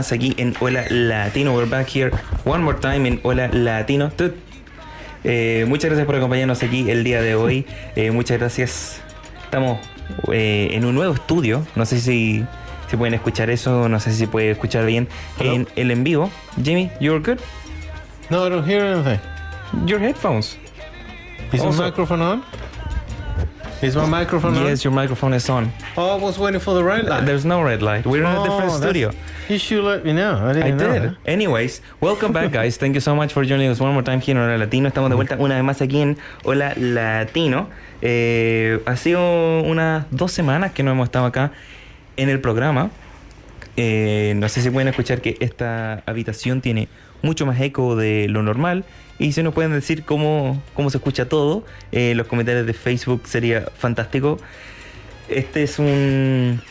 Más aquí en Hola Latino. We're back here one more time en Hola Latino. Eh, muchas gracias por acompañarnos aquí el día de hoy. Eh, muchas gracias. Estamos eh, en un nuevo estudio. No sé si, si pueden escuchar eso. No sé si se puede escuchar bien Hello. en el en vivo. Jimmy, you're good. No, I don't hear anything. Your headphones. Is Also- my microphone on? Is my microphone Yes, your microphone is on. on? Oh, I was waiting for the red light. There's no red light. We're in a Oh, different that's- studio. You should let me know. I I didn't know. did. Anyways, welcome back, guys. Thank you so much for joining us one more time here en Hola Latino. Estamos de vuelta una vez más aquí en Hola Latino. Eh, ha sido unas dos semanas que no hemos estado acá en el programa. Eh, no sé si pueden escuchar que esta habitación tiene mucho más eco de lo normal. Y si nos pueden decir cómo, cómo se escucha todo, eh, los comentarios de Facebook sería fantástico. Este es un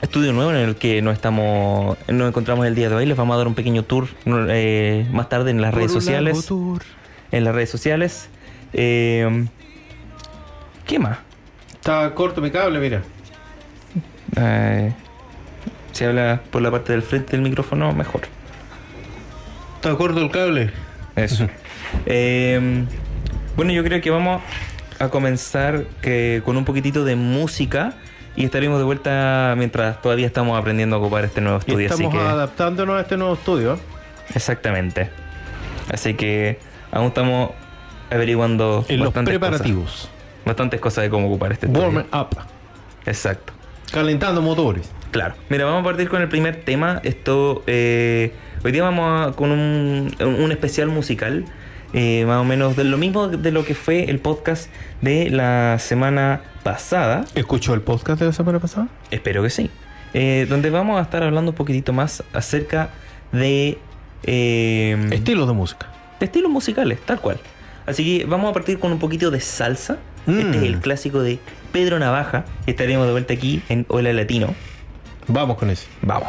estudio nuevo en el que nos estamos nos encontramos el día de hoy. Les vamos a dar un pequeño tour no, eh, más tarde en las redes Por sociales. tour. En las redes sociales. Eh, ¿Qué más? Está corto mi cable, mira. Eh, si habla por la parte del frente del micrófono, mejor. Está corto el cable. Eso. Eh, bueno, yo creo que vamos a comenzar que, con un poquitito de música y estaremos de vuelta mientras todavía estamos aprendiendo a ocupar este nuevo Y estudio. Así estamos que, adaptándonos a este nuevo estudio. exactamente. Así que aún estamos averiguando En los preparativos. cosas, bastantes cosas de cómo ocupar este estudio. Warming up. Exacto. Calentando motores. Claro. Mira, vamos a partir con el primer tema. Esto, eh, hoy día vamos a- con un, un especial musical, eh, más o menos de lo mismo de lo que fue el podcast de la semana pasada. ¿Escuchó el podcast de la semana pasada? Espero que sí. Eh, donde vamos a estar hablando un poquitito más acerca de, eh, Estilos de música. de estilos musicales, tal cual. Así que vamos a partir con un poquito de salsa. Este Mm. es el clásico de Pedro Navaja. Estaremos de vuelta aquí en Hola Latino. Vamos con eso. Vamos.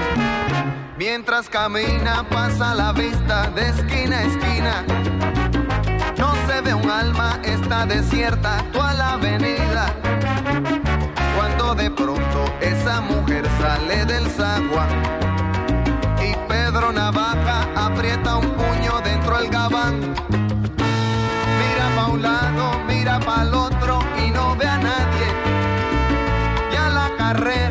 Mientras camina pasa la vista de esquina a esquina. No se ve un alma, está desierta toda la avenida. Cuando de pronto esa mujer sale del sagua y Pedro Navaja aprieta un puño dentro del gabán. Mira pa' un lado, mira pa' el otro y no ve a nadie. Ya la carrera,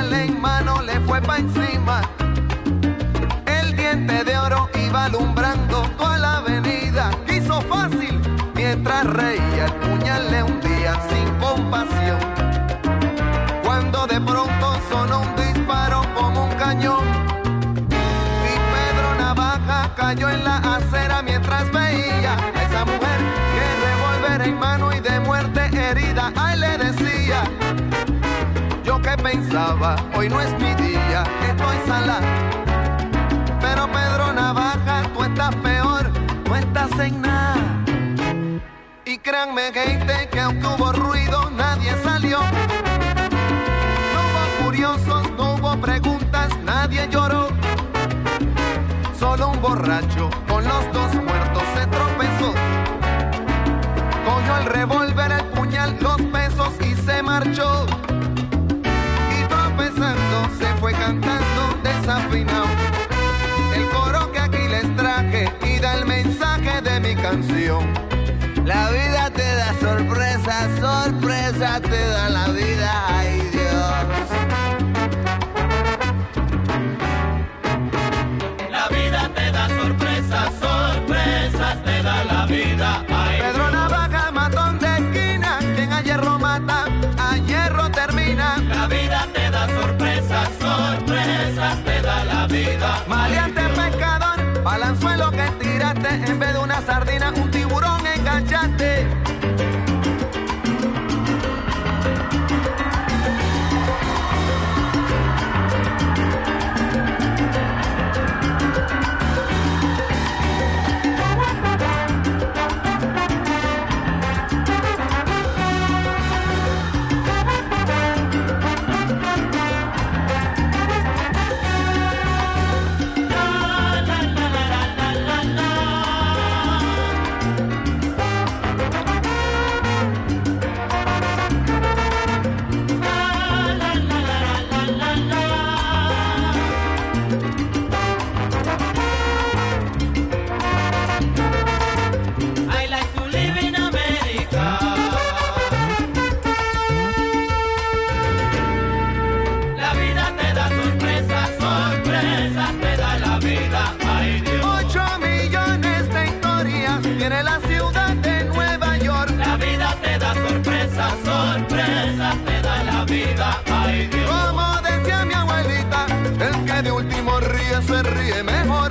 En mano, le fue pa' encima. El diente de oro iba alumbrando toda la avenida. Quiso fácil mientras reía. El puñal le hundía sin compasión. Cuando de pronto sonó un disparo como un cañón. Y Pedro Navaja cayó en la hoy no es mi día, estoy sala. Pero Pedro Navaja, tú estás peor, no estás en nada. Y créanme, gente, que aunque hubo ruido, te da la vida, ay Dios. La vida te da sorpresas, sorpresas te da la vida. Ay, Pedro Navaja, matón de esquina, quien a hierro mata, a hierro termina. la vida te da sorpresas, sorpresas te da la vida. Maleante pescador, balanzuelo que tiraste, en vez de una sardina, un tiburón enganchaste. Se ríe mejor.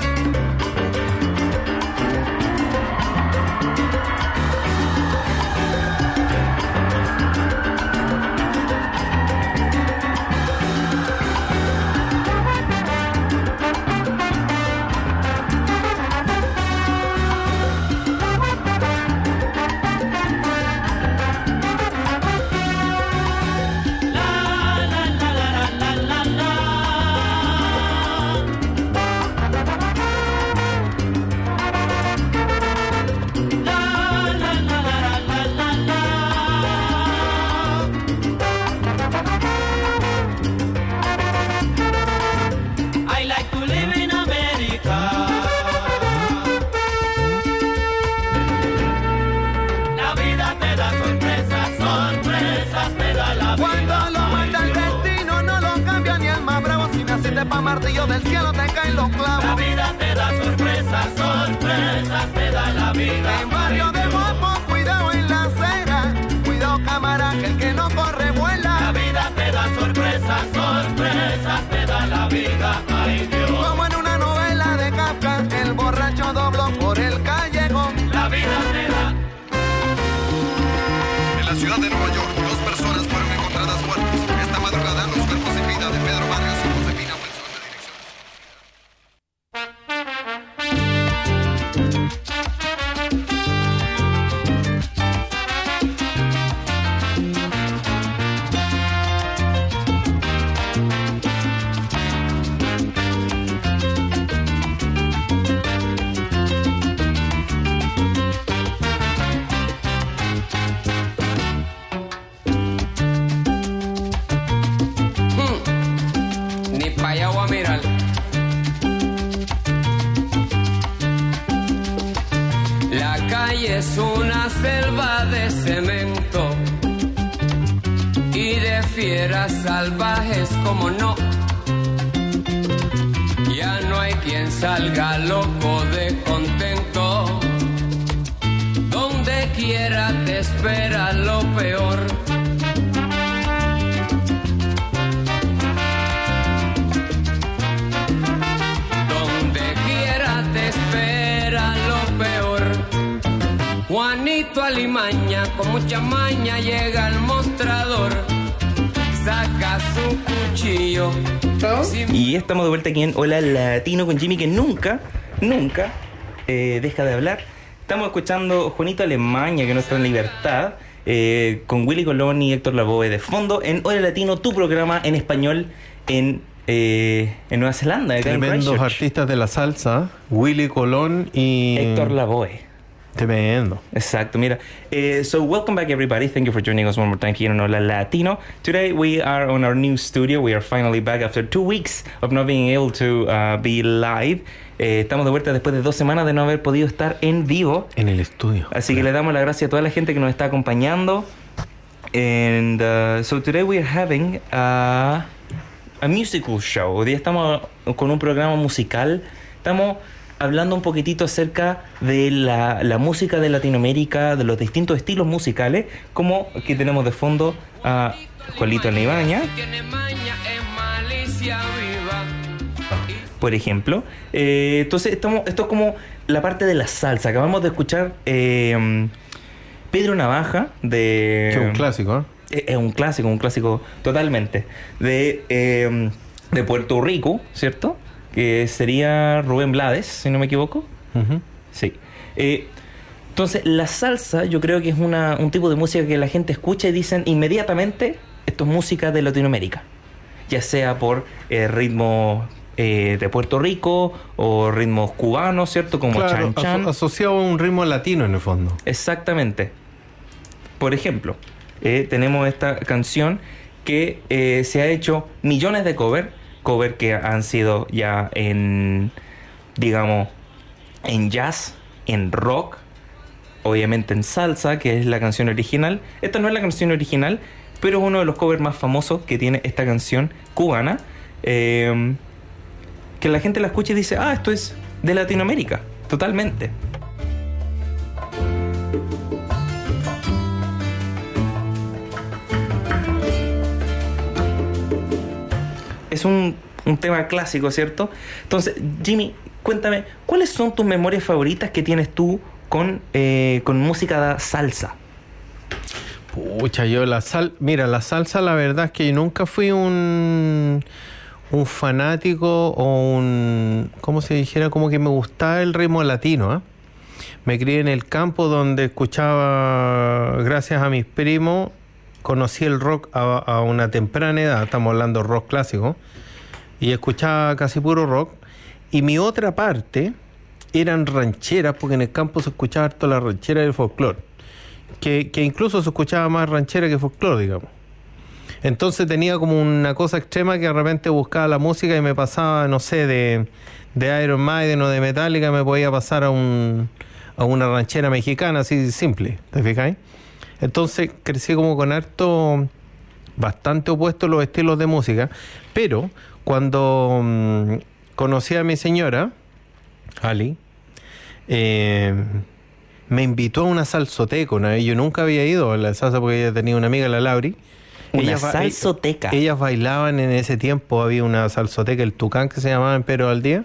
Estamos de vuelta aquí en Hola Latino con Jimmy, que nunca, nunca eh, deja de hablar. Estamos escuchando Juanito Alemania, que nuestra libertad, eh, con Willy Colón y Héctor Lavoe de fondo en Hola Latino, tu programa en español en, eh, en Nueva Zelanda. en Tremendos artistas de la salsa, Willy Colón y... Héctor Lavoe. Tremendo. Exacto, mira. Eh, so, welcome back, everybody. Thank you for joining us one more time here on Hola Latino. Today, we are on our new studio. We are finally back after two weeks of not being able to uh, be live. Eh, estamos de vuelta después de dos semanas de no haber podido estar en vivo. En el estudio. Así que le damos las gracias a toda la gente que nos está acompañando. And uh, so today we are having a, a musical show. Hoy día estamos con un programa musical. Estamos hablando un poquitito acerca de la, la música de Latinoamérica, de los distintos estilos musicales, como que tenemos de fondo a Juanito viva. por ejemplo. Eh, entonces, estamos, esto es como la parte de la salsa. Acabamos de escuchar eh, Pedro Navaja de... Que es un clásico, ¿eh? Eh, Es un clásico, un clásico totalmente. De, eh, de Puerto Rico, ¿cierto? Que sería Rubén Blades, si no me equivoco. Sí. Eh, entonces, la salsa yo creo que es una, un tipo de música que la gente escucha y dicen inmediatamente, esto es música de Latinoamérica. Ya sea por eh, ritmos eh, de Puerto Rico o ritmos cubanos, ¿cierto? Como Claro, Chan Chan. aso- asociado a un ritmo latino en el fondo. Exactamente. Por ejemplo, eh, tenemos esta canción que eh, se ha hecho millones de cover, cover que han sido ya en, digamos, en jazz, en rock, obviamente en salsa, que es la canción original. Esta no es la canción original, pero es uno de los covers más famosos que tiene esta canción cubana. eh, que la gente la escucha y dice, ah, esto es de Latinoamérica, totalmente. Es un, un tema clásico, ¿cierto? Entonces, Jimmy, cuéntame, ¿cuáles son tus memorias favoritas que tienes tú con, eh, con música salsa? Pucha, yo la sal... Mira, la salsa la verdad es que nunca fui un... Un fanático o un... ¿Cómo se dijera? Como que me gustaba el ritmo latino, ¿ah? Me crié en el campo donde escuchaba, gracias a mis primos, conocí el rock a, una temprana edad, estamos hablando rock clásico, y escuchaba casi puro rock. Y mi otra parte eran rancheras, porque en el campo se escuchaba harto la ranchera y el folclore, que, que incluso se escuchaba más ranchera que folclore, digamos. Entonces tenía como una cosa extrema que de repente buscaba la música y me pasaba, no sé, de, de Iron Maiden o de Metallica, me podía pasar a, un, a una ranchera mexicana, así simple, ¿te fijáis? Entonces crecí como con harto, bastante opuestos los estilos de música, pero cuando mm, conocí a mi señora, Ali, eh, me invitó a una salsoteca vez. Yo nunca había ido a la salsa porque ella tenía una amiga, la Lauri. Una Ellas ba- salsoteca. Ellas bailaban en ese tiempo, había una salsoteca, el Tucán, que se llamaba en Pero al Día.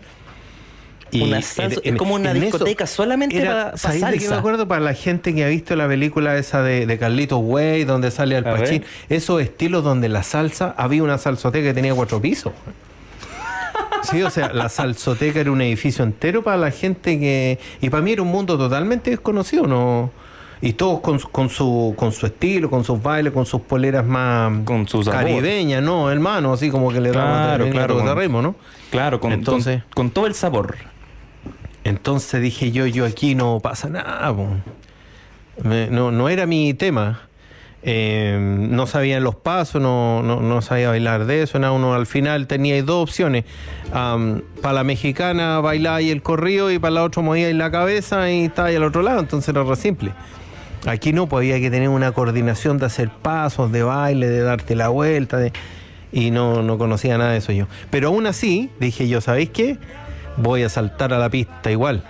Una en- salsa- en- es como una discoteca solamente era- pa- pa ¿sabéis de qué salsa? me acuerdo? Para la gente que ha visto la película esa de, de Carlitos Way, donde sale Al. Pacino, esos estilos donde la salsa, había una salsoteca que tenía cuatro pisos. Sí, o sea, la salsoteca era un edificio entero para la gente que... Y para mí era un mundo totalmente desconocido, ¿no? Y todos con, su- con, su, con su estilo, con sus bailes, con sus poleras más Con su sabor. caribeñas, ¿no? Hermano, así como que le damos Claro, claro, con- ritmo, ¿no? Claro, con, Entonces- con, con todo el sabor. Entonces dije yo, yo aquí no pasa nada. no, no era mi tema. Eh, no sabían los pasos, no, no, sabía bailar de eso. Nada, uno al final tenía dos opciones. Para la mexicana bailáis el corrido y para la otra movíais la cabeza y estaba al otro lado. Entonces era re simple. Aquí no, pues había que tener una coordinación de hacer pasos, de baile, de darte la vuelta. de- y no, no conocía nada de eso yo. Pero aún así, dije yo, ¿sabéis qué? Voy a saltar a la pista igual.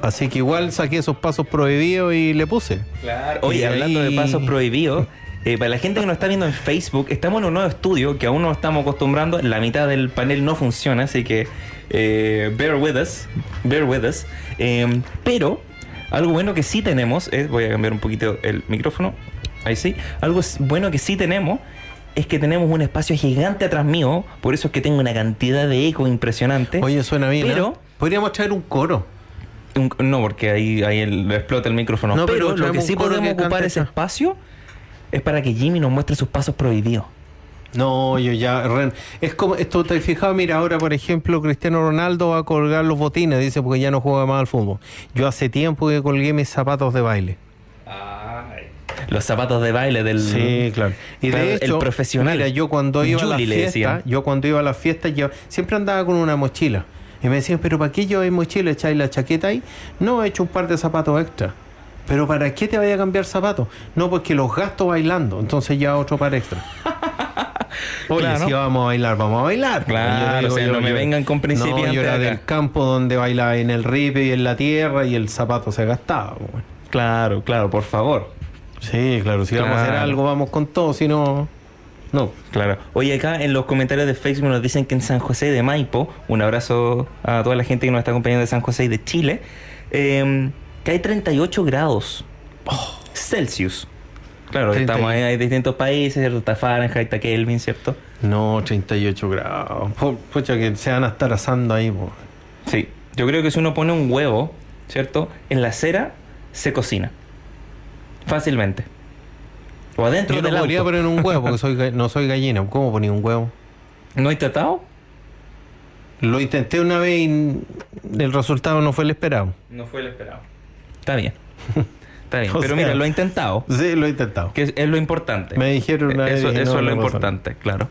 Así que igual saqué esos pasos prohibidos y le puse. Claro. Y Oye, hablando ahí- de pasos prohibidos, eh, para la gente que nos está viendo en Facebook, estamos en un nuevo estudio que aún no estamos acostumbrando. La mitad del panel no funciona, así que eh, bear with us. Bear with us. Eh, pero algo bueno que sí tenemos es, voy a cambiar un poquito el micrófono. Ahí sí. Algo bueno que sí tenemos es que tenemos un espacio gigante atrás mío, por eso es que tengo una cantidad de eco impresionante. Oye, suena bien. Pero- ¿eh? Podríamos traer un coro. Un- no, porque ahí, ahí el- explota el micrófono. No, pero pero lo que sí podemos que ocupar ese espacio es para que Jimmy nos muestre sus pasos prohibidos. No, yo ya. Ren, es como. Esto te fijado, mira, ahora por ejemplo, Cristiano Ronaldo va a colgar los botines, dice, porque ya no juega más al fútbol. Yo hace tiempo que colgué mis zapatos de baile. Los zapatos de baile del. Sí, claro. Y Claro, de el hecho, profesional. Mira, yo cuando iba a la fiesta, yo cuando iba a la fiesta, yo siempre andaba con una mochila. Y me decían, ¿pero para qué lleváis mochila? ¿Echáis la chaqueta ahí? No, he hecho un par de zapatos extra. ¿Pero para qué te vaya a cambiar zapatos? No, porque los gasto bailando. Entonces ya otro par extra. Oye, Claro. si vamos a bailar, vamos a bailar. Claro, o sea, no me vengan con principiantes No, yo era acá. del campo donde bailaba en el ripe y en la tierra y el zapato se gastaba. pues, bueno. Claro, claro, por favor. Sí, claro, si vamos a hacer algo, vamos con todo, si no... No. Claro. Oye, acá en los comentarios de Facebook nos dicen que en San José de Maipo, un abrazo a toda la gente que nos está acompañando de San José y de Chile, eh, que hay 38 grados Celsius. Claro, 30 y- estamos ahí, hay distintos países, ¿cierto? Está Fahrenheit, está Kelvin, ¿cierto? No, 38 grados. Pucha, que se van a estar asando ahí. po. Sí. Yo creo que si uno pone un huevo, ¿cierto? En la cera, se cocina. Fácilmente. O adentro Yo no del podría auto. poner un huevo porque soy, no soy gallina. ¿Cómo ponía un huevo? ¿No hay tratado? Lo intenté una vez y el resultado no fue el esperado. No fue el esperado. Está bien. Está bien. Pero sea- mira, lo he intentado. Sí, lo he intentado. Que es, es lo importante. Me dijeron una vez, Eso, dije, eso no, es lo importante, claro.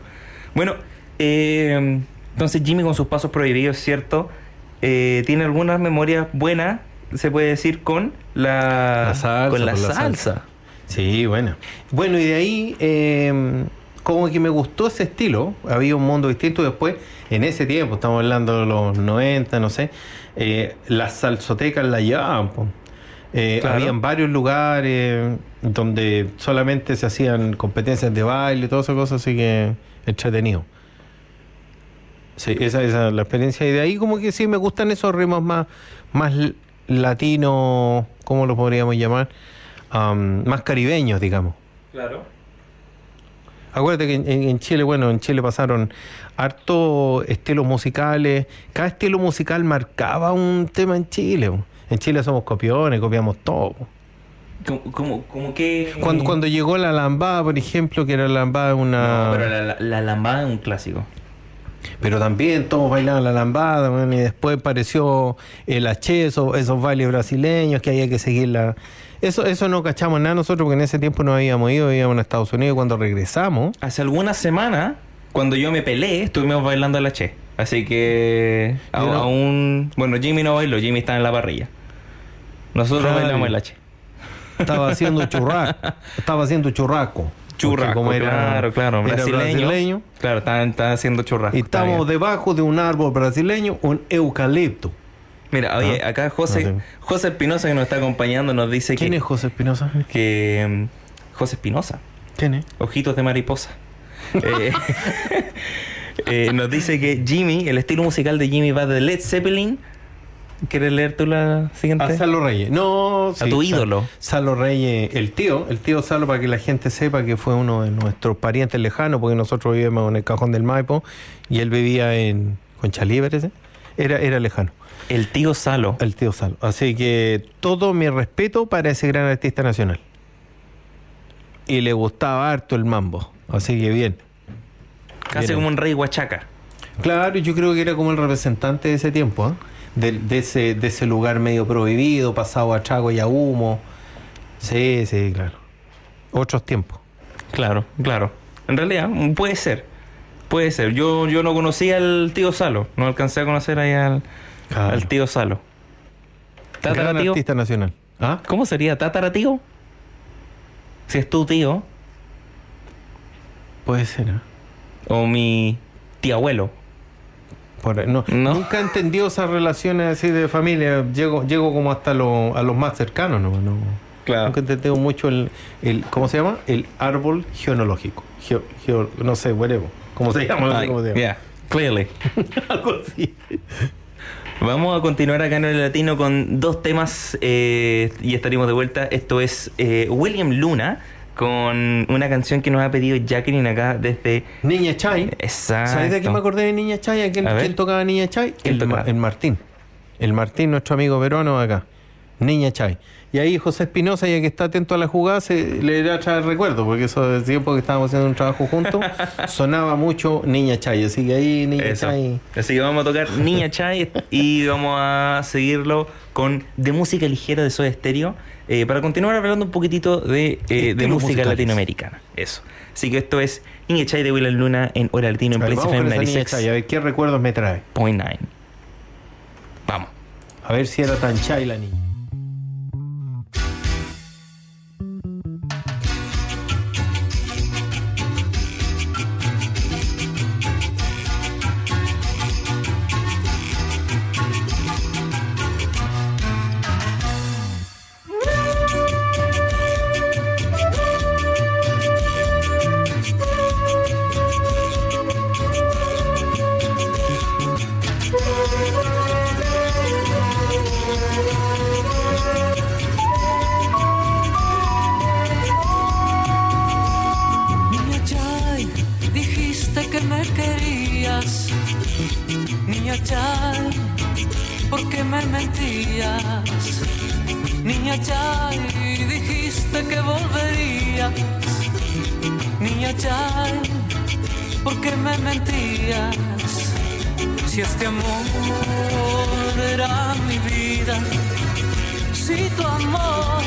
Bueno, eh, entonces Jimmy con sus pasos prohibidos, ¿cierto? Eh, ¿Tiene algunas memorias buenas, se puede decir, con la, La salsa, con la con la salsa? salsa. Sí, bueno. Bueno, y de ahí, eh, como que me gustó ese estilo. Había un mundo distinto. Después, en ese tiempo, estamos hablando de los 90, no sé, eh, las salsotecas la llevaban. Eh, Claro. Habían varios lugares donde solamente se hacían competencias de baile y todas esas cosas, así que entretenido. Sí, esa, esa es la experiencia. Y de ahí como que sí me gustan esos ritmos más, más latinos, ¿cómo lo podríamos llamar? Am, más caribeños, digamos. Claro. Acuérdate que en, Chile, bueno, en Chile pasaron harto estilos musicales. Cada estilo musical marcaba un tema en Chile. En Chile somos copiones, copiamos todo. Como, como, como que... Cuando, cuando llegó la lambada, por ejemplo, que era la lambada una... No, pero la, la, la lambada es un clásico. Pero también todos bailaban la lambada, man, y después apareció el H, esos, bailes brasileños que había que seguirla. Eso, eso no cachamos nada nosotros porque en ese tiempo no habíamos ido, íbamos a Estados Unidos. Cuando regresamos, Hace algunas semanas, cuando yo me peleé, estuvimos bailando la che. Así que a- Yo no- aún... Bueno, Jimmy no bailó, Jimmy estaba en la parrilla. Nosotros bailamos el che. estaba haciendo churrasco. estaba haciendo churrasco. Churrasco, como era- claro, claro, era brasileño. Claro, estaban, estaban haciendo churrasco. y estamos debajo de un árbol brasileño, un eucalipto. Mira, oye, Ah, acá José, no. José Espinosa que nos está acompañando nos dice ¿Quién que, es José Espinosa? que mm, José Espinosa, ¿Quién es? ojitos de mariposa. Eh, eh, nos dice que Jimmy, el estilo musical de Jimmy va de Led Zeppelin. ¿Quieres leer tú la siguiente? A Salo Reyes. No, A tu ídolo. Salo Reyes, el tío, el tío Salo, para que la gente sepa que fue uno de nuestros parientes lejanos, porque nosotros vivíamos en el cajón del Maipo y él vivía en Conchalí, parece. Era, era lejano, El tío Salo. el tío Salo. Así que todo mi respeto para ese gran artista nacional. Y le gustaba harto el mambo. Así que bien. Casi Bien. como un rey huachaca. Claro, yo creo que era como el representante de ese tiempo, ¿eh? De, de ese, de ese lugar medio prohibido, pasado a trago y a humo. Sí, sí, claro. Otros tiempos. Claro, claro. En realidad, mm, puede ser. Puede ser. Yo, yo no conocía al tío Salo. No alcancé a conocer ahí al, Claro. al tío Salo. Gran ¿Tataratío? artista nacional. ¿Ah? ¿Cómo sería? ¿Tataratío? Si es tu tío. Puede ser, ¿eh? O mi tío abuelo. Por ahí. no, No. Nunca he entendido esas relaciones así de familia. Llego, llego como hasta lo- a los más cercanos, ¿no? no Claro. Nunca he entendido mucho el, el, ¿cómo se llama? El árbol genealógico. Geo- geo- no sé, whatever. ¿Cómo se llama? No sé Ay, cómo se llama. yeah, clearly. Algo así. Vamos a continuar acá en el latino con dos temas eh, y estaríamos de vuelta. Esto es eh, William Luna con una canción que nos ha pedido Jacqueline acá desde... Niña Chay. Exacto. ¿Sabes de qué me acordé de Niña Chay? ¿A quién, A ver. quién tocaba Niña Chay? ¿Quién el, tocaba? Ma- el Martín. El Martín, nuestro amigo peruano acá. Niña Chay. Y ahí José Espinosa, ya que está atento a la jugada, se le irá a traer recuerdo, porque eso del tiempo que estábamos haciendo un trabajo juntos, sonaba mucho Niña Chay. Así que ahí Niña Eso. Chay. Así que vamos a tocar Niña Chai y vamos a seguirlo con de música ligera de Soda Stereo eh, para continuar hablando un poquitito de, eh, de música latinoamericana. Eso. Así que esto es Chai de William Luna en Hora Latino en Place FM con esa Niña Chay, a ver qué recuerdos me trae. 96.9. Vamos. A ver si era tan Chay la. Niña este amor era mi vida, si tu amor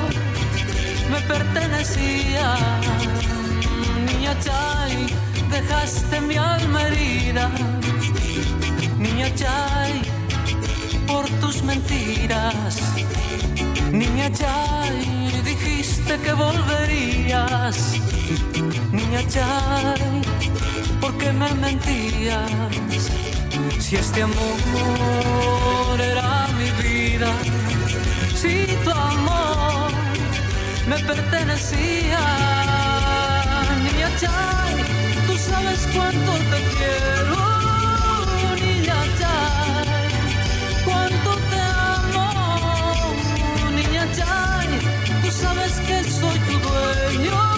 me pertenecía. Niña Chay, dejaste mi alma herida. Niña Chay, por tus mentiras. Niña Chay, dijiste que volverías. Niña Chay, ¿por qué me mentías? Si este amor era mi vida, si tu amor me pertenecía. Niña Chay, tú sabes cuánto te quiero. Niña Chay, cuánto te amo. Niña Chay, tú sabes que soy tu dueño.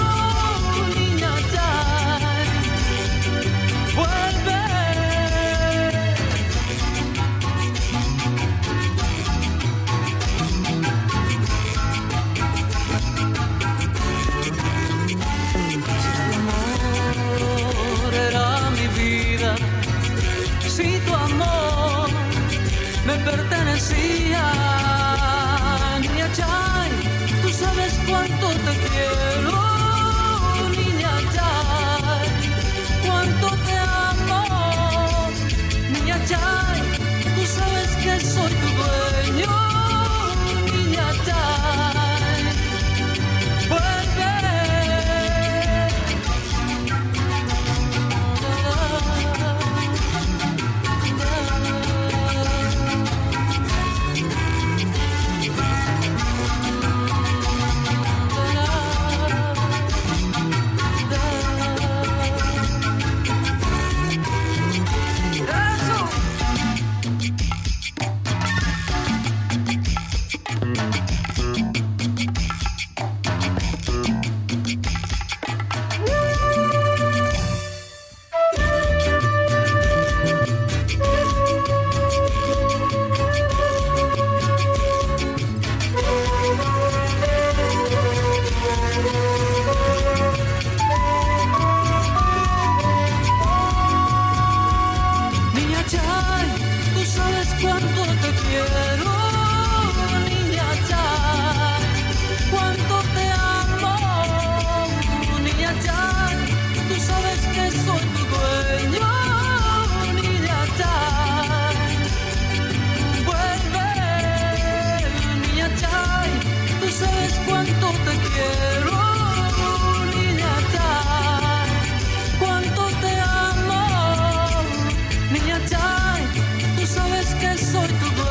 soy tu.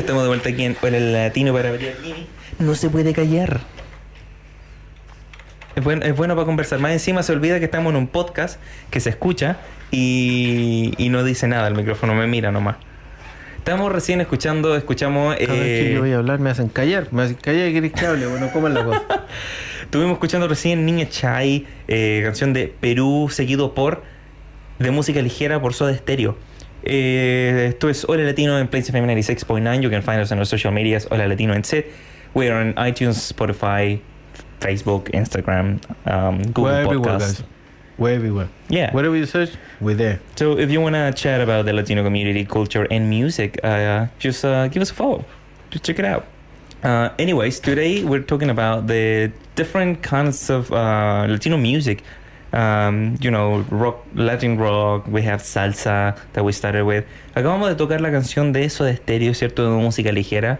Estamos de vuelta aquí en Hola Latino para No se puede callar. Es bueno, es bueno para conversar. Más encima se olvida que estamos en un podcast que se escucha y, y no dice nada. El micrófono me mira nomás. Estamos recién escuchando, escuchamos... Cada vez que eh, yo voy a hablar me hacen callar. Me hacen callar y querés que hable. Bueno, ¿cómo es la cosa? Estuvimos escuchando recién Niña Chai, eh, canción de Perú, seguido por de música ligera por Soda Stereo. Eh, esto es Hola Latino en Plains FM 96.9. You can find us on our social medias, Hola Latino en set. We are on iTunes, Spotify, Facebook, Instagram, um, Google everywhere, Podcasts. guys. We're everywhere. Yeah. Whatever you search, we're there. So if you want to chat about the Latino community, culture, and music, uh, just uh, give us a follow. Just check it out. Uh, anyways, today we're talking about the different kinds of uh, Latino music. Um, you know, rock, Latin rock. We have salsa that we started with. Acabamos de tocar la canción de eso de estéreo, cierto, de música ligera.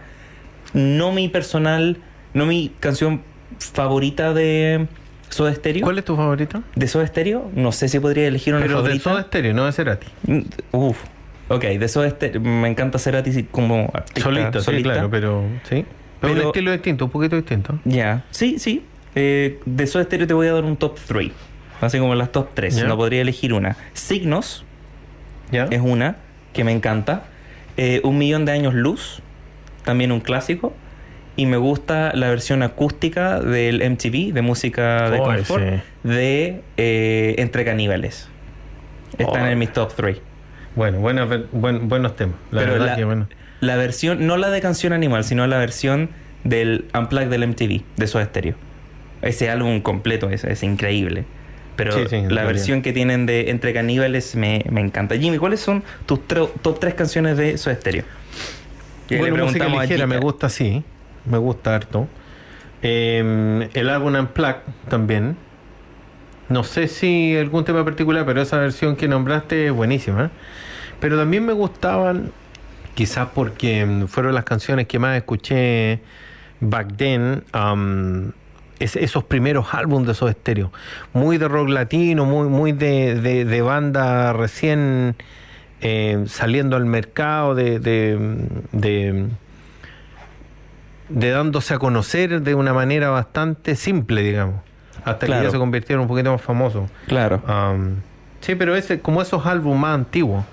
No mi personal, no mi canción favorita de Soda Stereo. ¿Cuál es tu favorito? De Soda Stereo, no sé si podría elegir una Pero de favorita. Soda Stereo, no de Cerati. Mm, Uf. Ok, de eso este, me encanta Cerati sí, como artista Solito, sí, solista. claro, pero sí. Pero, un Pero- estilo distinto, un poquito distinto. Ya, sí, sí. Eh, de Soda Stereo te voy a dar un top 3. Así como las top 3. Ya. No podría elegir una. Signos ¿Ya? es una que me encanta. Eh, un millón de años luz, también un clásico. Y me gusta la versión acústica del MTV, de música de Oh, confort, de eh, Entre Caníbales. Están Oh. en mis top 3. Bueno, ver- buen- buenos temas. La Pero verdad la, que bueno. la versión, no la de Canción Animal, sino la versión del Unplugged del MTV, de Soda Stereo. Ese álbum completo es, es increíble. Pero Sí, sí, en la versión que tienen de Entre Caníbales me, me encanta. Jimmy, ¿cuáles son tus top 3 canciones de Stereo? Que bueno, le música ligera, me gusta sí, me gusta harto. Eh, el álbum Unplugged también. No sé si algún tema particular, pero esa versión que nombraste es buenísima. Pero también me gustaban, quizás porque mm, fueron las canciones que más escuché back then, um, es- esos primeros álbumes de esos estéreos. Muy de rock latino, muy, muy de, de- de banda recién eh, saliendo al mercado, de, de, de, dándose a conocer de una manera bastante simple, digamos. Hasta que Claro. ya se convirtieron un poquito más famosos. Claro. Um, sí, pero ese, como esos álbumes más antiguos.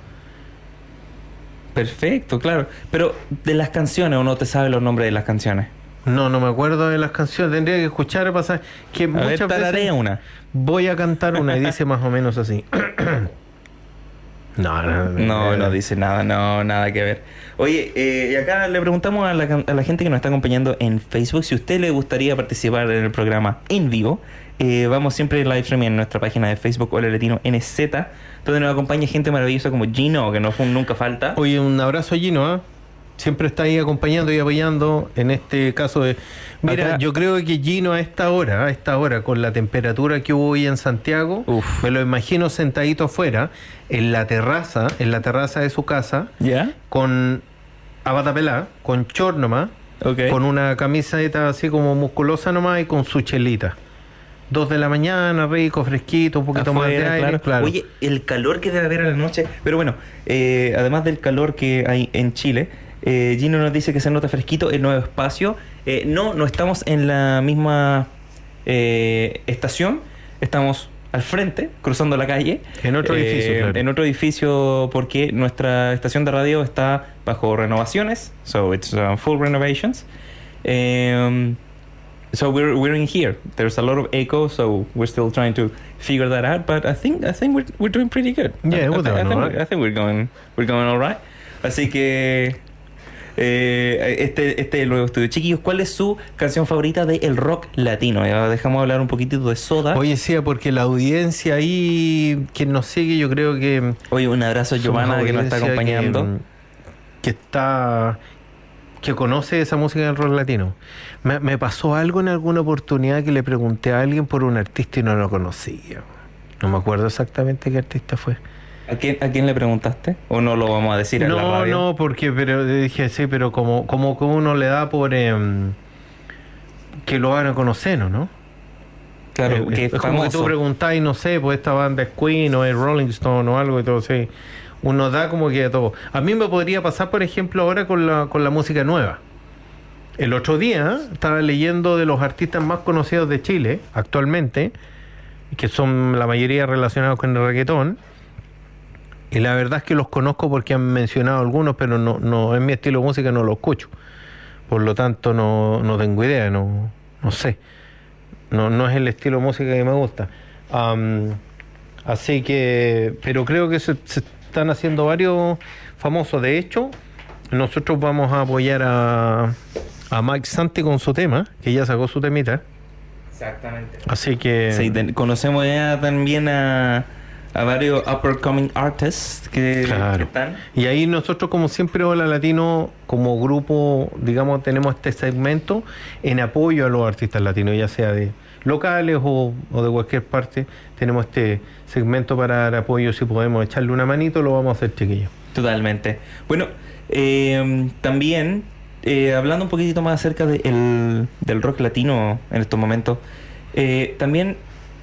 Perfecto, claro. Pero de las canciones, ¿o no te sabes los nombres de las canciones? No, no me acuerdo de las canciones. Tendría que escuchar pasar. Que A muchas veces una. voy a cantar una y dice más o menos así. no, no, No, no dice nada, no, nada que ver. Oye, eh, y acá le preguntamos a la, a la gente que nos está acompañando en Facebook si a usted le gustaría participar en el programa en vivo. Eh, vamos siempre live streaming en nuestra página de Facebook Hola Latino NZ, donde nos acompaña gente maravillosa como Gino, que no fue un nunca falta. Oye, un abrazo a Gino, ¿ah? Siempre está ahí acompañando y apoyando en este caso de... Mira, Acá- yo creo que Gino a esta hora, a esta hora, con la temperatura que hubo hoy en Santiago, Uf. me lo imagino sentadito afuera, en la terraza, en la terraza de su casa, ¿Ya? con abata pelá, con short nomás, con una camiseta así como musculosa nomás y con su chelita. Dos de la mañana, rico, fresquito, un poquito más de aire, claro. claro. Oye, el calor que debe haber a la noche. Pero bueno, eh, además del calor que hay en Chile, eh, Gino nos dice que se nota fresquito el nuevo espacio. Eh, no, no estamos en la misma eh, estación, estamos al frente, cruzando la calle. En otro edificio, claro. En otro edificio, porque nuestra estación de radio está bajo renovaciones, so it's uh, full renovations. Um, so we're we're in here. There's a lot of echo, so we're still trying to figure that out. But I think I think we're we're doing pretty good. Yeah, I, we're I, thi- I doing think. I think we're going we're going all right. Así que eh, este este es el nuevo estudio. Chiquillos, ¿cuál es su canción favorita de el rock latino? Ya dejamos hablar un poquitito de Soda. Oye, sí, porque la audiencia ahí, quien nos sigue, yo creo que... Oye, un abrazo a Giovanna que nos está acompañando. Que, que está... que conoce esa música del rock latino. Me, me pasó algo en alguna oportunidad que le pregunté a alguien por un artista y no lo conocía. No me acuerdo exactamente qué artista fue. ¿A quién, ¿A quién le preguntaste? ¿O no lo vamos a decir en la No, radio? no, porque pero dije, sí, pero como, como que uno le da por em, que lo van a conocer, ¿no? ¿no? Claro, Eh, que es es como que tú preguntáis, no sé, pues esta banda es Queen o es Rolling Stone o algo y todo así. Uno da como que a todo. A mí me podría pasar, por ejemplo, ahora con la, con la música nueva. El otro día estaba leyendo de los artistas más conocidos de Chile actualmente, que son la mayoría relacionados con el reggaetón. Y la verdad es que los conozco porque han mencionado algunos, pero no, no es mi estilo de música, no lo escucho. Por lo tanto, no, no tengo idea, no, no sé. No, no es el estilo de música que me gusta. Así que, pero creo que se, se están haciendo varios famosos. De hecho, nosotros vamos a apoyar a, a Mike Santi con su tema, que ya sacó su temita. Exactamente. Así que... Sí, ten- conocemos ya también a, a varios upper coming artists que, Claro. que están. Y ahí nosotros, como siempre, Hola Latino, como grupo, digamos, tenemos este segmento en apoyo a los artistas latinos, ya sea de locales o, o de cualquier parte. Tenemos este segmento para dar apoyo. Si podemos echarle una manito, lo vamos a hacer, chiquillos. Totalmente. Bueno, eh, también eh, hablando un poquitito más acerca de el- del rock latino en estos momentos, eh, también,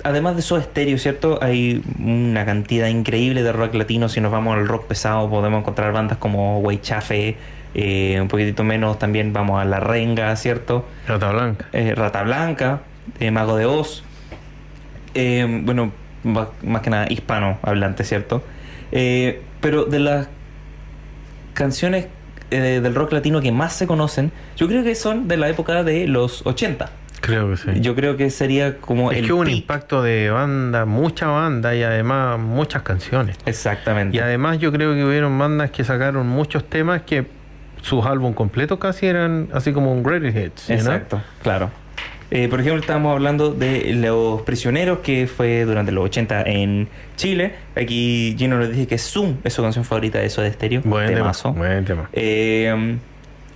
además de Soda Stereo, ¿cierto? Hay una cantidad increíble de rock latino. Si nos vamos al rock pesado, podemos encontrar bandas como Guaychafe, eh, un poquitito menos también vamos a La Renga, ¿cierto? Rata Blanca. eh, Rata Blanca, eh, Mago de Oz, eh, bueno, más que nada hispano hablante, ¿cierto? Eh, pero de las canciones del rock latino que más se conocen, yo creo que son de la época de los 80. Creo que sí. Yo creo que sería como es el que hubo un impacto de banda, mucha banda y además muchas canciones. Exactamente. Y además yo creo que hubieron bandas que sacaron muchos temas que sus álbumes completos casi eran así como un greatest hits. Exacto, claro. Eh, por ejemplo, estábamos hablando de Los Prisioneros, que fue durante los 80 en Chile. Aquí Gino nos dice que Zoom es su canción favorita de eso de estéreo. Buen tema, buen tema. Eh,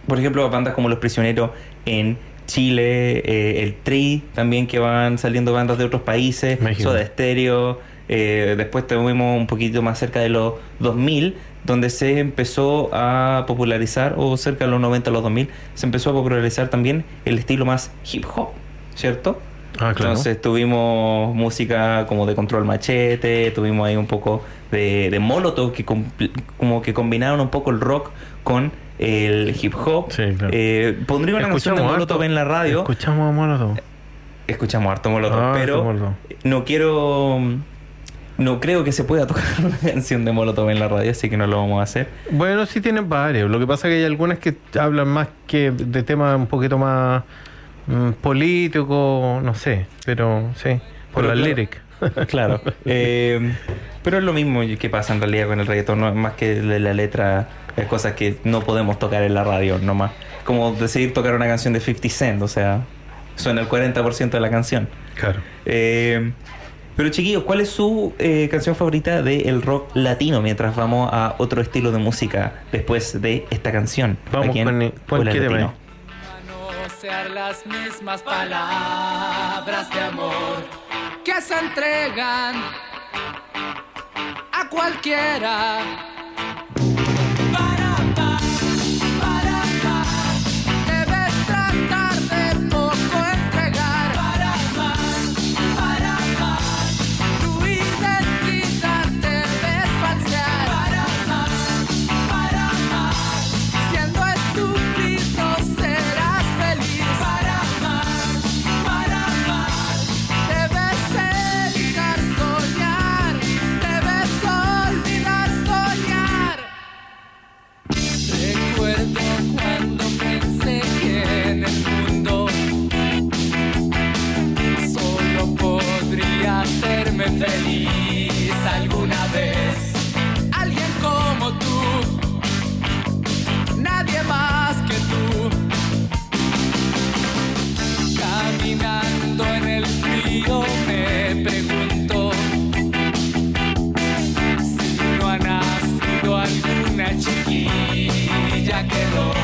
por ejemplo, bandas como Los Prisioneros en Chile, eh, el Tri también que van saliendo bandas de otros países, México. Soda Stereo, eh, después tuvimos un poquito más cerca de los 2000, donde se empezó a popularizar, o cerca de los 90 a los 2000, se empezó a popularizar también el estilo más hip hop, ¿cierto? Ah, claro. Entonces tuvimos música como de Control Machete, tuvimos ahí un poco de, de Molotov, que como que combinaron un poco el rock con el hip hop. Sí, claro. Eh, pondría una canción de Molotov harto- en la radio. Escuchamos a Molotov. Escuchamos harto Molotov, Ah, pero Molotov. no quiero... No creo que se pueda tocar una canción de Molotov en la radio, así que no lo vamos a hacer. Bueno, sí tienen varios. Lo que pasa es que hay algunas que hablan más que de temas un poquito más mm, políticos, no sé, pero sí, por Pero la claro. lyric. Claro. Eh, pero es lo mismo que pasa en realidad con el reggaetón, no es más que de la letra, es cosas que no podemos tocar en la radio, nomás. Como decidir tocar una canción de 50 Cent, o sea, suena el 40% de la canción. Claro. Eh, pero chiquillos, ¿cuál es su eh, canción favorita del rock latino mientras vamos a otro estilo de música después de esta canción? Vamos Aquí con, Latino. Manosear las mismas palabras de amor que se entregan a cualquiera. Feliz alguna vez. Alguien como tú nadie más que tú. Caminando en el frío me pregunto si no ha nacido alguna chiquilla que no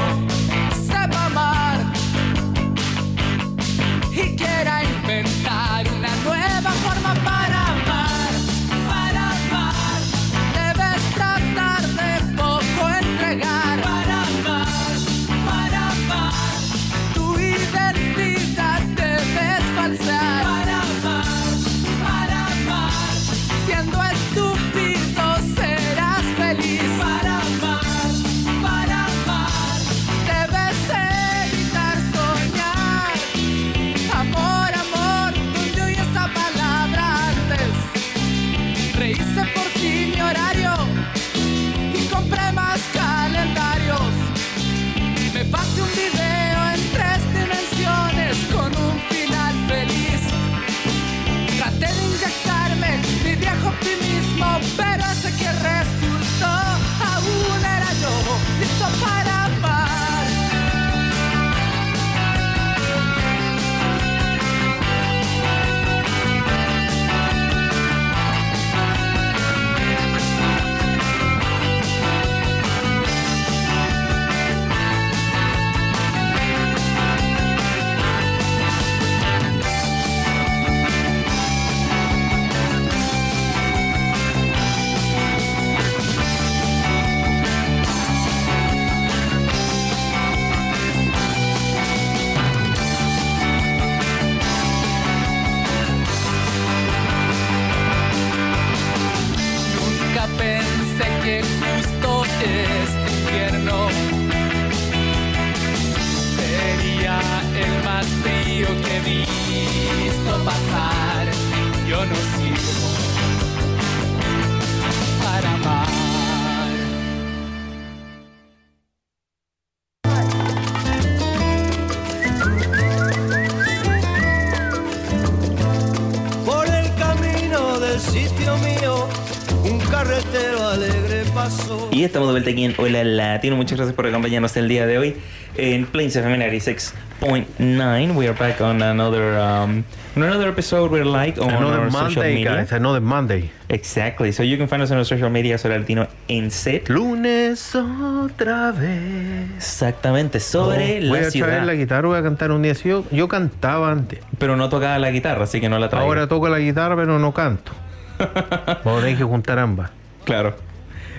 Alegre pasó. Y estamos de vuelta aquí en Hola Latino. Muchas gracias por acompañarnos el día de hoy en Plains FM 96.9. We are back on another um, on another episode we're like on Another our social Monday, media. guys. Another Monday. Exactly. So you can find us on our social media Hola Latino en set. Lunes otra vez. Exactamente, sobre voy la a ciudad. traer la guitarra, voy a cantar un día. Sí, Yo, yo cantaba antes. Pero no tocaba la guitarra, así que no la traigo. Ahora toco la guitarra, pero no canto. Vamos a tener que juntar ambas. Claro.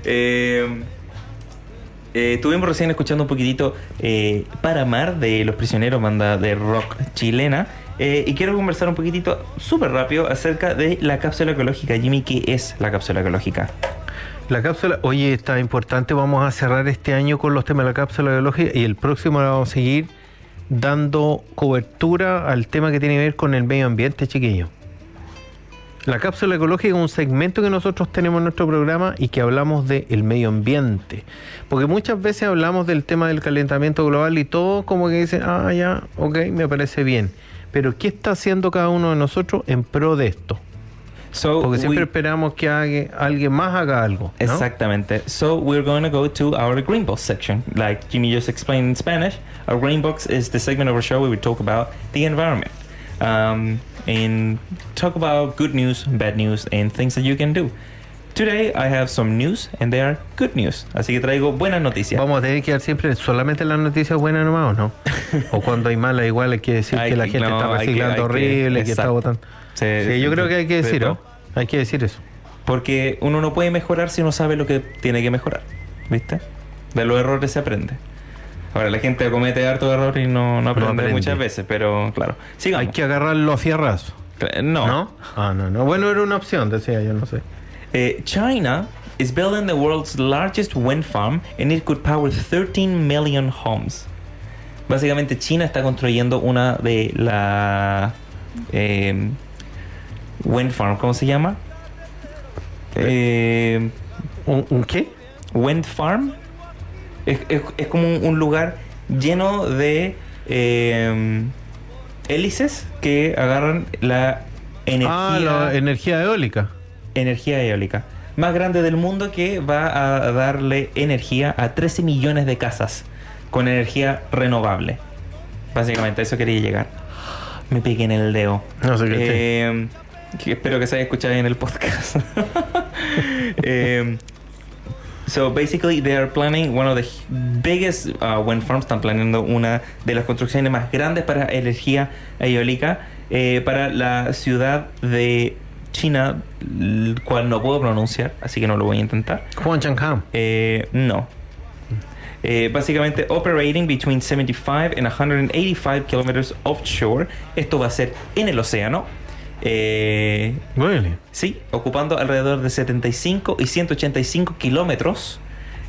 Eh, eh, estuvimos recién escuchando un poquitito eh, Para Mar de Los Prisioneros, banda de rock chilena. Y quiero conversar un poquitito, súper rápido, acerca de la cápsula ecológica. Jimmy, ¿qué es la cápsula ecológica? La cápsula, oye, está importante. Vamos a cerrar este año con los temas de la cápsula biológica y el próximo la vamos a seguir dando cobertura al tema que tiene que ver con el medio ambiente, chiquillo. La cápsula ecológica es un segmento que nosotros tenemos en nuestro programa y que hablamos del medio ambiente. Porque muchas veces hablamos del tema del calentamiento global y todo como que dicen, ah, ya, ok, me parece bien. Pero ¿qué está haciendo cada uno de nosotros en pro de esto? So, Porque siempre we- esperamos que haga- alguien más haga algo. ¿no? Exactamente. So we're going to go to our green box section. Like Jimmy just explained in Spanish, our green box is the segment of our show where we talk about the environment. Um, and talk about good news, bad news, and things that you can do. Today I have some news and they are good news. Así que traigo buenas noticias. Vamos a tener que dar siempre solamente las noticias buenas nomás, ¿o no? o cuando hay malas, igual hay que decir Hay que la que- gente no, está que- reciclando que- horrible, que, está exacto. botando. Sí, Sí, yo creo que hay que sí, decirlo. ¿no? Hay que decir eso. Porque uno no puede mejorar si no sabe lo que tiene que mejorar. ¿Viste? De los errores se aprende. Ahora, la gente comete harto error y no, no aprende, aprende. muchas veces, pero claro. Sigamos. Hay que agarrarlo a fierrazo. Eh, No. ¿No? Ah, no, no. Bueno, era una opción, decía yo, no sé. Eh, China is building the world's largest wind farm and it could power 13 million homes. Básicamente China está construyendo una de la eh, wind farm, ¿cómo se llama? Eh, ¿Un, un qué? wind farm es, es- es como un, lugar lleno de eh, hélices que agarran la energía Ah, la energía eólica. energía eólica más grande del mundo que va a darle energía a 13 millones de casas con energía renovable. Básicamente, a eso quería llegar. Me piqué en el dedo. No sé qué Eh, que espero que se haya escuchado en el podcast. Eh, so basically they are planning one of the biggest uh, wind farms. Están planeando una de las construcciones más grandes para energía eólica eh, para la ciudad de China, el cual no puedo pronunciar, así que no lo voy a intentar. Changham. Eh, no. Eh, básicamente, operating between 75 and 185 kilometers offshore. Esto va a ser en el océano. Eh, Really? sí, ocupando alrededor de 75 y 185 kilómetros.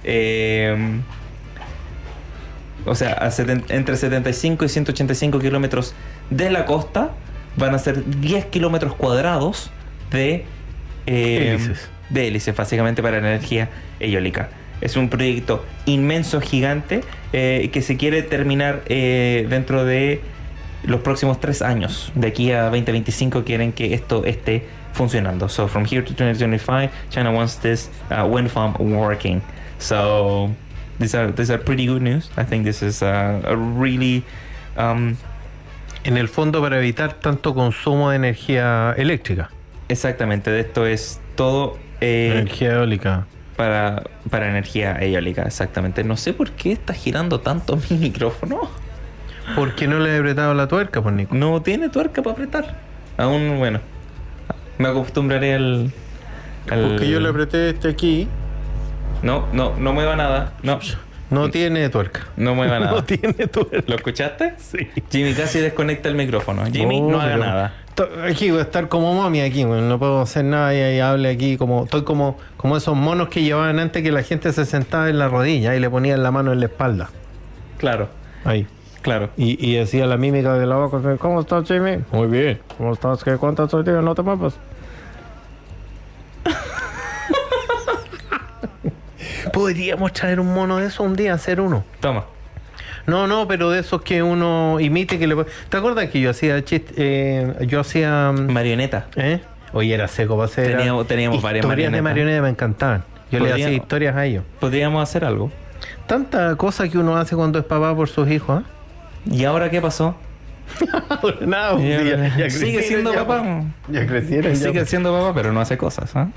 Eh, o sea, a seten- entre 75 y 185 kilómetros de la costa van a ser 10 kilómetros cuadrados de eh, Hélices. de hélices, básicamente para energía eólica. Es un proyecto inmenso, gigante, eh, que se quiere terminar eh, dentro de los próximos tres años. De aquí a 2025 quieren que esto esté funcionando. So from here to 2025, China wants this uh, wind farm working. So these are these are pretty good news. I think this is uh, a really um, En el fondo para evitar tanto consumo de energía eléctrica. exactamente de esto es todo eh, energía eólica. para para energía eólica. Exactamente. No sé por qué está girando tanto mi micrófono. ¿Por qué no le he apretado la tuerca, por Nico? No tiene tuerca para apretar. Aún bueno. Me acostumbraré al. al- Porque yo le apreté este aquí. No, no, no mueva nada. No, No tiene tuerca. no mueva nada. No tiene tuerca. ¿Lo escuchaste? Sí. Jimmy casi desconecta el micrófono. Jimmy, Oh, no haga nada. Aquí voy a estar como momia aquí, no puedo hacer nada y, y hable aquí como estoy como como esos monos que llevaban antes que la gente se sentaba en la rodilla y le ponían la mano en la espalda. Claro, Ahí. Claro. Y, y decía la mímica de la boca, ¿cómo estás, Jimmy? Muy bien. ¿Cómo estás? ¿Qué cuántas hoy día? No te muevas. Podríamos traer un mono de eso un día, hacer uno. Toma. No, no, pero de esos que uno imite que le ¿Te acuerdas que yo hacía chiste, eh, yo hacía mm, Marioneta. ¿eh? Oye, era seco para hacer Teníamos- teníamos varias historias de marionetas. marioneta me encantaban. Yo le hacía historias a ellos. Podríamos hacer algo. Tanta cosa que uno hace cuando es papá por sus hijos, ¿ah? ¿Y ahora qué pasó? Nada, Ya- ya sigue siendo papá. Ya crecieron. Sigue siendo papá, pero no hace cosas, ¿ah?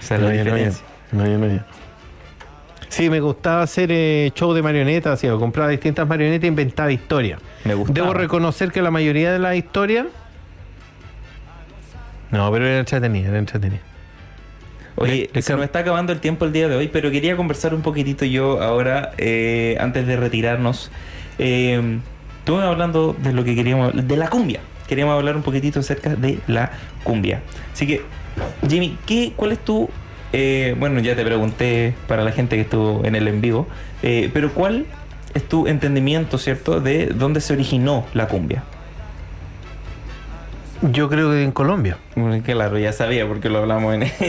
Esa es No, la no, diferencia. No, no. Sí, me gustaba hacer eh, show de marionetas, sí, compraba distintas marionetas e inventaba historias. Me gustaba. Debo reconocer que la mayoría de las historias. No, pero era entretenida, era entretenida. Oye, se nos está acabando el tiempo el día de hoy, pero quería conversar un poquitito yo ahora, eh, antes de retirarnos. Eh, estuve hablando de lo que queríamos, de la cumbia. Queríamos hablar un poquitito acerca de la cumbia. Así que, Jimmy, ¿qué, ¿cuál es tu... eh, bueno, ya te pregunté para la gente que estuvo en el en vivo, eh, pero ¿cuál es tu entendimiento, cierto, de dónde se originó la cumbia? Yo creo que en Colombia. Claro, ya sabía porque lo hablamos en,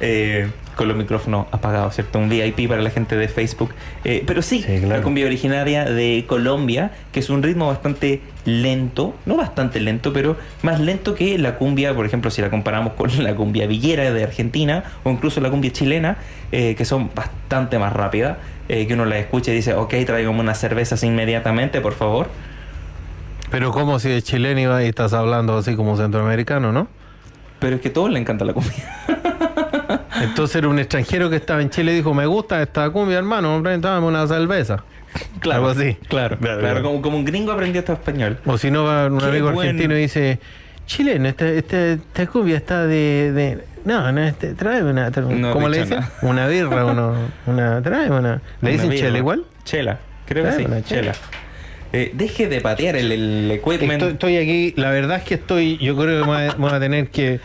eh, con los micrófonos apagados, ¿cierto? Un VIP para la gente de Facebook. Eh, pero sí, Sí, claro. la cumbia originaria de Colombia, que es un ritmo bastante lento, no bastante lento, pero más lento que la cumbia, por ejemplo, si la comparamos con la cumbia villera de Argentina o incluso la cumbia chilena, eh, que son bastante más rápidas, eh, que uno la escucha y dice, ok, tráigame unas cervezas inmediatamente, por favor. Pero como si de chileno y estás hablando así como centroamericano, ¿no? Pero es que a todos le encanta la cumbia. Entonces era un extranjero que estaba en Chile y dijo, me gusta esta cumbia, hermano, dame una cerveza. Algo así. Claro, Claro, claro, claro. Como, como un gringo aprendió esto español. O si no va un Qué amigo buen- argentino y dice, chileno, esta, esta, esta cumbia está de... de- no, no, este, trae una... tra- No ¿Cómo le dicen? nada. Una birra, uno, una... Trae una... ¿Le Una dicen birra. chela igual? Chela, creo que Claro, sí, una chela. chela. Eh, deje de patear el, el equipment. Estoy, estoy aquí, la verdad es que estoy, yo creo que voy a tener que...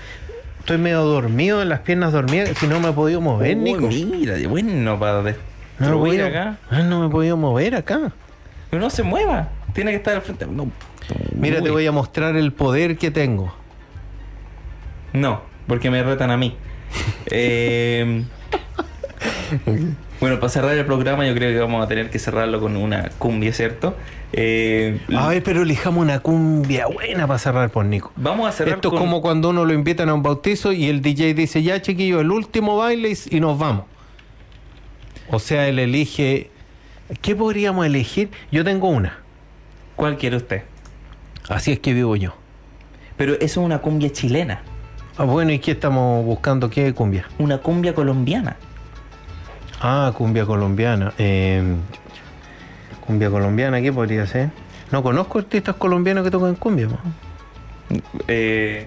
Estoy medio dormido, en las piernas dormidas, si no me he podido mover, Uy, Nico. mira, bueno, para No, me podido- acá. Ah, no me he podido mover acá. Pero no se mueva. Tiene que estar al frente. No. Mira, te voy a mostrar el poder que tengo. No, porque me retan a mí. Eh, bueno, para cerrar el programa, yo creo que vamos a tener que cerrarlo con una cumbia, ¿cierto? Eh, A ver, pero elijamos una cumbia buena para cerrar por Nico. Vamos a cerrar Esto con- es como cuando uno lo invitan a un bautizo y el DJ dice, ya chiquillo, el último baile y- y nos vamos. O sea, él elige... ¿Qué podríamos elegir? Yo tengo una. ¿Cuál quiere usted? Así es que vivo yo. Pero eso es una cumbia chilena. Ah, bueno, ¿y qué estamos buscando? ¿Qué cumbia? Una cumbia colombiana. Ah, cumbia colombiana. Eh, cumbia colombiana, ¿qué podría ser? No conozco artistas colombianos que tocan cumbia. po. Eh,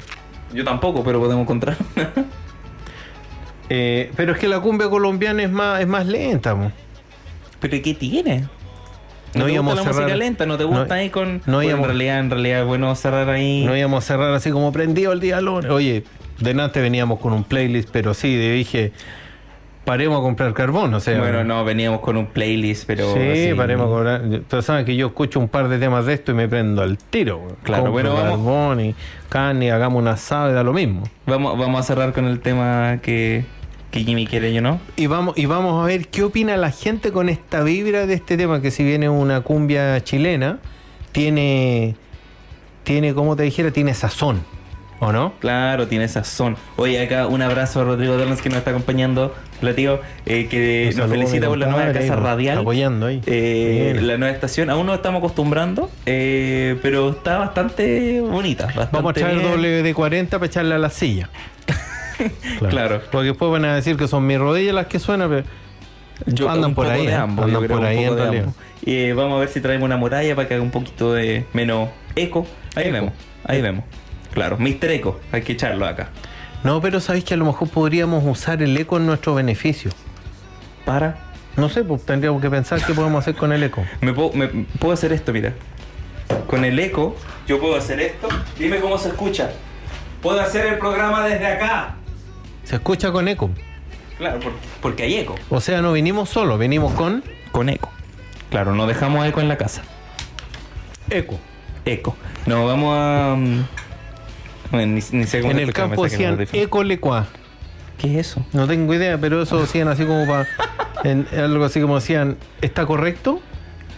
yo tampoco, pero podemos encontrar. Eh, pero es que la cumbia colombiana es más, es más lenta. po. ¿Pero qué tiene? No ¿No, te íbamos gusta la a cerrar- música lenta? ¿No te no- gusta ahí con...? no íbamos- en realidad, en realidad es bueno cerrar ahí... No íbamos a cerrar así como prendido el día lunes. Oye, delante veníamos con un playlist, pero sí, dije, paremos a comprar carbón, o sea. bueno, no, veníamos con un playlist, pero... Sí, así- paremos a comprar. Ustedes saben que yo escucho un par de temas de esto y me prendo al tiro. Claro, Compro bueno, vamos- carbón y carne, hagamos una asado y da lo mismo. Vamos, vamos a cerrar con el tema que, que Jimmy quiere, yo no. Y vamos, y vamos a ver qué opina la gente con esta vibra de este tema, que si viene una cumbia chilena, tiene, tiene, como te dijera, tiene sazón, ¿o no? Claro, tiene sazón. Oye, acá un abrazo a Rodrigo Dernes que nos está acompañando, platío, eh, que nos felicita por la nueva casa ahí, radial. Apoyando ahí. Eh, la nueva estación, aún no estamos acostumbrando, eh, pero está bastante bonita. Bastante Vamos a traer bien. WD-40 para echarle a la silla. Claro. Porque después van a decir que son mis rodillas las que suenan, pero Yo- andan por ahí, ¿eh? ambos, Andan creo, por ahí en realidad. vamos a ver si traemos una muralla para que haga un poquito de menos eco. Ahí Eco. vemos, ahí vemos. Claro, Mr. Eco, hay que echarlo acá. No, pero sabéis que a lo mejor podríamos usar el eco en nuestro beneficio. Para. No sé, pues tendríamos que pensar qué podemos hacer con el eco. Me puedo, me- puedo hacer esto, mira. Con el eco, yo puedo hacer esto. Dime cómo se escucha. Puedo hacer el programa desde acá. Se escucha con eco. Claro, porque, porque hay eco. O sea, no vinimos solo, venimos con Con eco. Claro, no dejamos eco en la casa. eco. Eco. No, vamos a. bueno, ni, ni sé cómo En el campo decían los audífonos. eco lecua. ¿Qué es eso? No tengo idea, pero eso decían así como para. algo así como decían, ¿está correcto?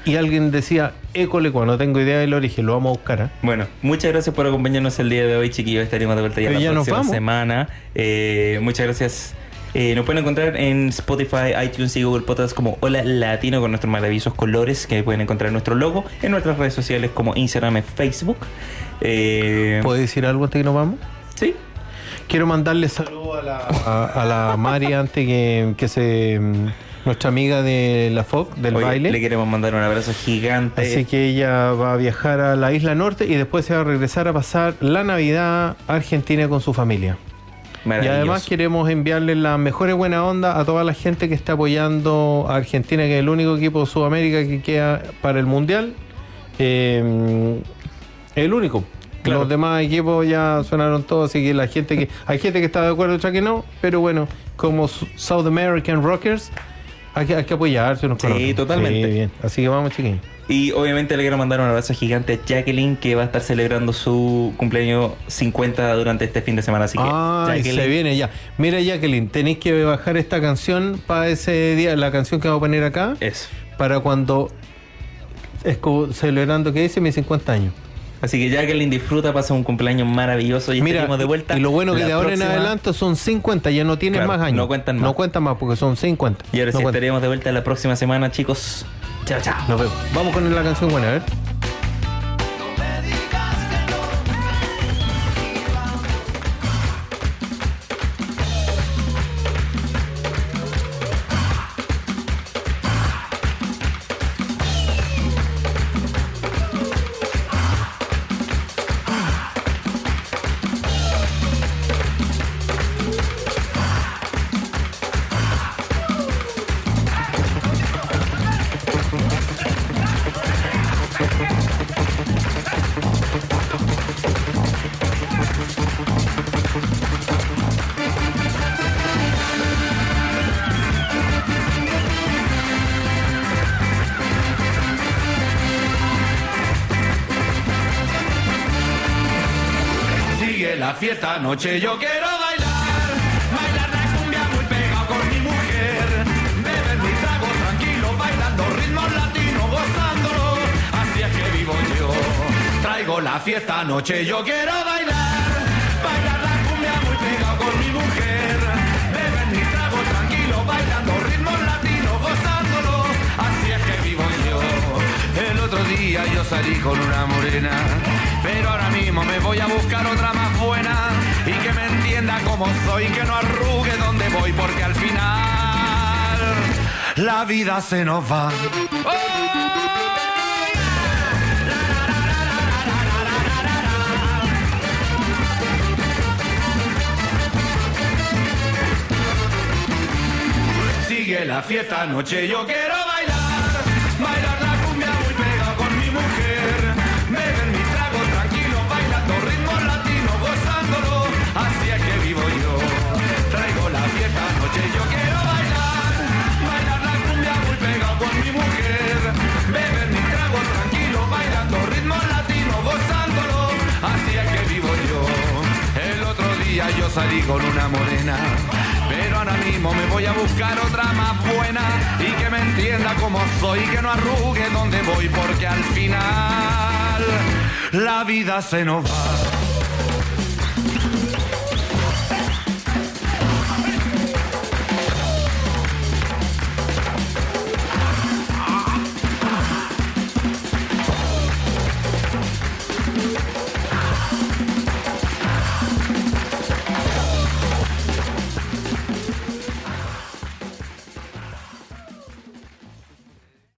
Y alguien decía eco lecua. No tengo idea del origen, lo vamos a buscar. ¿ah? Bueno, muchas gracias por acompañarnos el día de hoy, chiquillos. Estaremos de vuelta ya Pero la ya nos próxima vamos. semana. Eh, muchas gracias Eh, nos pueden encontrar en Spotify, iTunes y Google Podcasts como Hola Latino con nuestros maravillosos colores que pueden encontrar nuestro logo en nuestras redes sociales como Instagram y Facebook. Eh, ¿Puedo decir algo antes que nos vamos? sí, Quiero mandarle saludos a la, a, a la Mari antes que, que se. mm, nuestra amiga de la FOC, del Oye, baile. le queremos mandar un abrazo gigante. Así que ella va a viajar a la isla norte y después se va a regresar a pasar la Navidad a Argentina con su familia. Y además queremos enviarle las mejores buena onda a toda la gente que está apoyando a Argentina, que es el único equipo de Sudamérica que queda para el Mundial. Eh, el único. Claro. Los demás equipos ya sonaron todos, así que la gente que hay gente que está de acuerdo, otra que no, pero bueno, como South American Rockers, hay que, hay que apoyarse unos Sí, totalmente. Sí, bien. Así que vamos, chiquillos. Y obviamente le quiero mandar un abrazo gigante a Jacqueline que va a estar celebrando su cumpleaños 50 durante este fin de semana. Así que Ah, se viene ya. Mira, Jacqueline, tenéis que bajar esta canción para ese día, la canción que vamos a poner acá, Eso. para cuando es celebrando que dice mis 50 años. Así que Jacqueline disfruta, pasa un cumpleaños maravilloso y Mira, estaremos de vuelta. y lo bueno que de ahora próxima- en adelante son 50, ya no tienen Claro, más años. no cuentan más. No cuentan más porque son 50. Y ahora No sí cuentan. estaremos de vuelta la próxima semana, chicos. Chao, chao. Nos vemos. Vamos con la canción buena, a ver. Anoche, yo quiero bailar, bailar la cumbia muy pegado con mi mujer, beber mi trago tranquilo, bailando ritmos latinos, gozándolo, así es que vivo yo. Traigo la fiesta anoche, yo quiero bailar, bailar la cumbia muy pegado con mi mujer, otro día yo salí con una morena, pero ahora mismo me voy a buscar otra más buena. Y que me entienda como soy, que no arrugue donde voy, porque al final la vida se nos va. Sigue la fiesta anoche, yo quiero yo salí con una morena, pero ahora mismo me voy a buscar otra más buena y que me entienda como soy, que no arrugue donde voy, porque al final la vida se nos va.